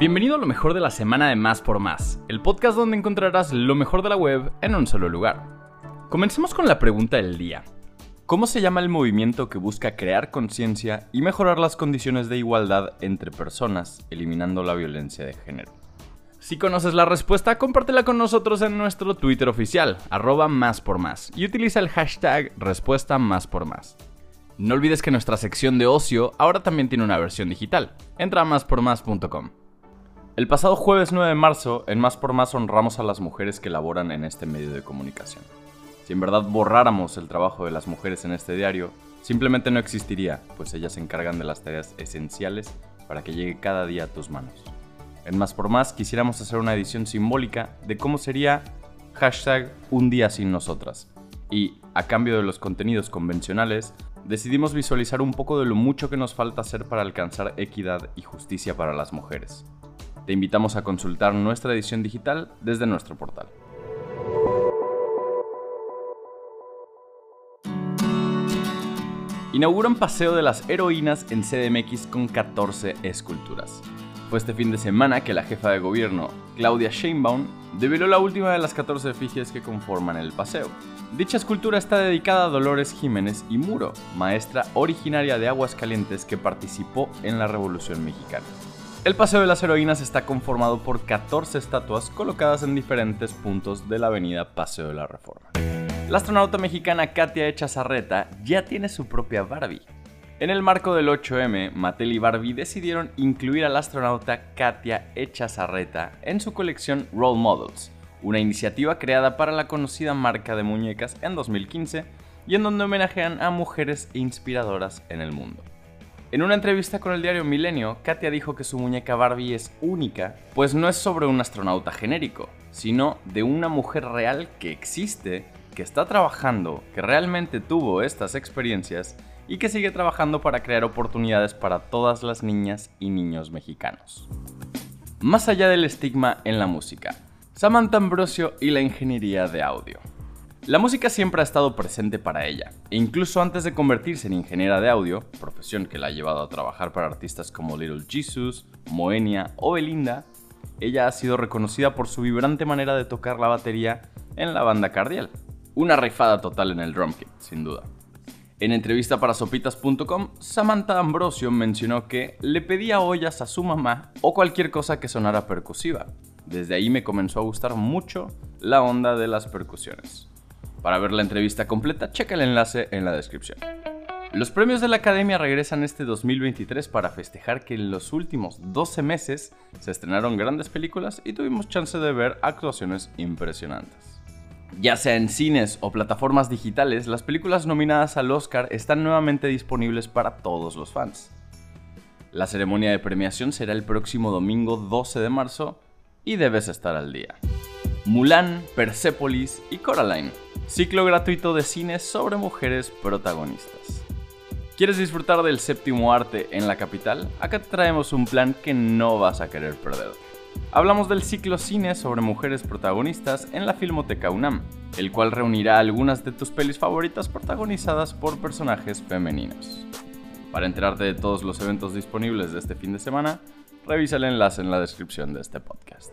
Bienvenido a lo mejor de la semana de Más por Más, el podcast donde encontrarás lo mejor de la web en un solo lugar. Comencemos con la pregunta del día. ¿Cómo se llama el movimiento que busca crear conciencia y mejorar las condiciones de igualdad entre personas, eliminando la violencia de género? Si conoces la respuesta, compártela con nosotros en nuestro Twitter oficial, arroba más por más, y utiliza el hashtag respuesta más por más. No olvides que nuestra sección de ocio ahora también tiene una versión digital. Entra a máspormás.com. El pasado jueves 9 de marzo, en Más por Más honramos a las mujeres que laboran en este medio de comunicación. Si en verdad borráramos el trabajo de las mujeres en este diario, simplemente no existiría, pues ellas se encargan de las tareas esenciales para que llegue cada día a tus manos. En Más por Más quisiéramos hacer una edición simbólica de cómo sería hashtag un día sin nosotras. Y, a cambio de los contenidos convencionales, decidimos visualizar un poco de lo mucho que nos falta hacer para alcanzar equidad y justicia para las mujeres. Te invitamos a consultar nuestra edición digital desde nuestro portal. Inauguran Paseo de las Heroínas en CDMX con 14 esculturas. Fue este fin de semana que la jefa de gobierno, Claudia Sheinbaum, develó la última de las 14 efigies que conforman el paseo. Dicha escultura está dedicada a Dolores Jiménez y Muro, maestra originaria de Aguascalientes que participó en la Revolución Mexicana. El Paseo de las Heroínas está conformado por 14 estatuas colocadas en diferentes puntos de la avenida Paseo de la Reforma. La astronauta mexicana Katia Echazarreta ya tiene su propia Barbie. En el marco del 8M, Mattel y Barbie decidieron incluir a la astronauta Katia Echazarreta en su colección Role Models, una iniciativa creada para la conocida marca de muñecas en 2015 y en donde homenajean a mujeres inspiradoras en el mundo. En una entrevista con el diario Milenio, Katia dijo que su muñeca Barbie es única, pues no es sobre un astronauta genérico, sino de una mujer real que existe, que está trabajando, que realmente tuvo estas experiencias y que sigue trabajando para crear oportunidades para todas las niñas y niños mexicanos. Más allá del estigma en la música, Samantha Ambrosio y la ingeniería de audio. La música siempre ha estado presente para ella, e incluso antes de convertirse en ingeniera de audio, profesión que la ha llevado a trabajar para artistas como Little Jesus, Moenia o Belinda, ella ha sido reconocida por su vibrante manera de tocar la batería en la banda Cardial. Una rifada total en el drum kit, sin duda. En entrevista para sopitas.com, Samantha Ambrosio mencionó que le pedía ollas a su mamá o cualquier cosa que sonara percusiva. Desde ahí me comenzó a gustar mucho la onda de las percusiones. Para ver la entrevista completa, checa el enlace en la descripción. Los premios de la Academia regresan este 2023 para festejar que en los últimos 12 meses se estrenaron grandes películas y tuvimos chance de ver actuaciones impresionantes. Ya sea en cines o plataformas digitales, las películas nominadas al Oscar están nuevamente disponibles para todos los fans. La ceremonia de premiación será el próximo domingo 12 de marzo y debes estar al día. Mulan, Persepolis y Coraline ciclo gratuito de cine sobre mujeres protagonistas. ¿Quieres disfrutar del séptimo arte en la capital? Acá te traemos un plan que no vas a querer perder. Hablamos del ciclo cine sobre mujeres protagonistas en la Filmoteca UNAM, el cual reunirá algunas de tus pelis favoritas protagonizadas por personajes femeninos. Para enterarte de todos los eventos disponibles de este fin de semana, revisa el enlace en la descripción de este podcast.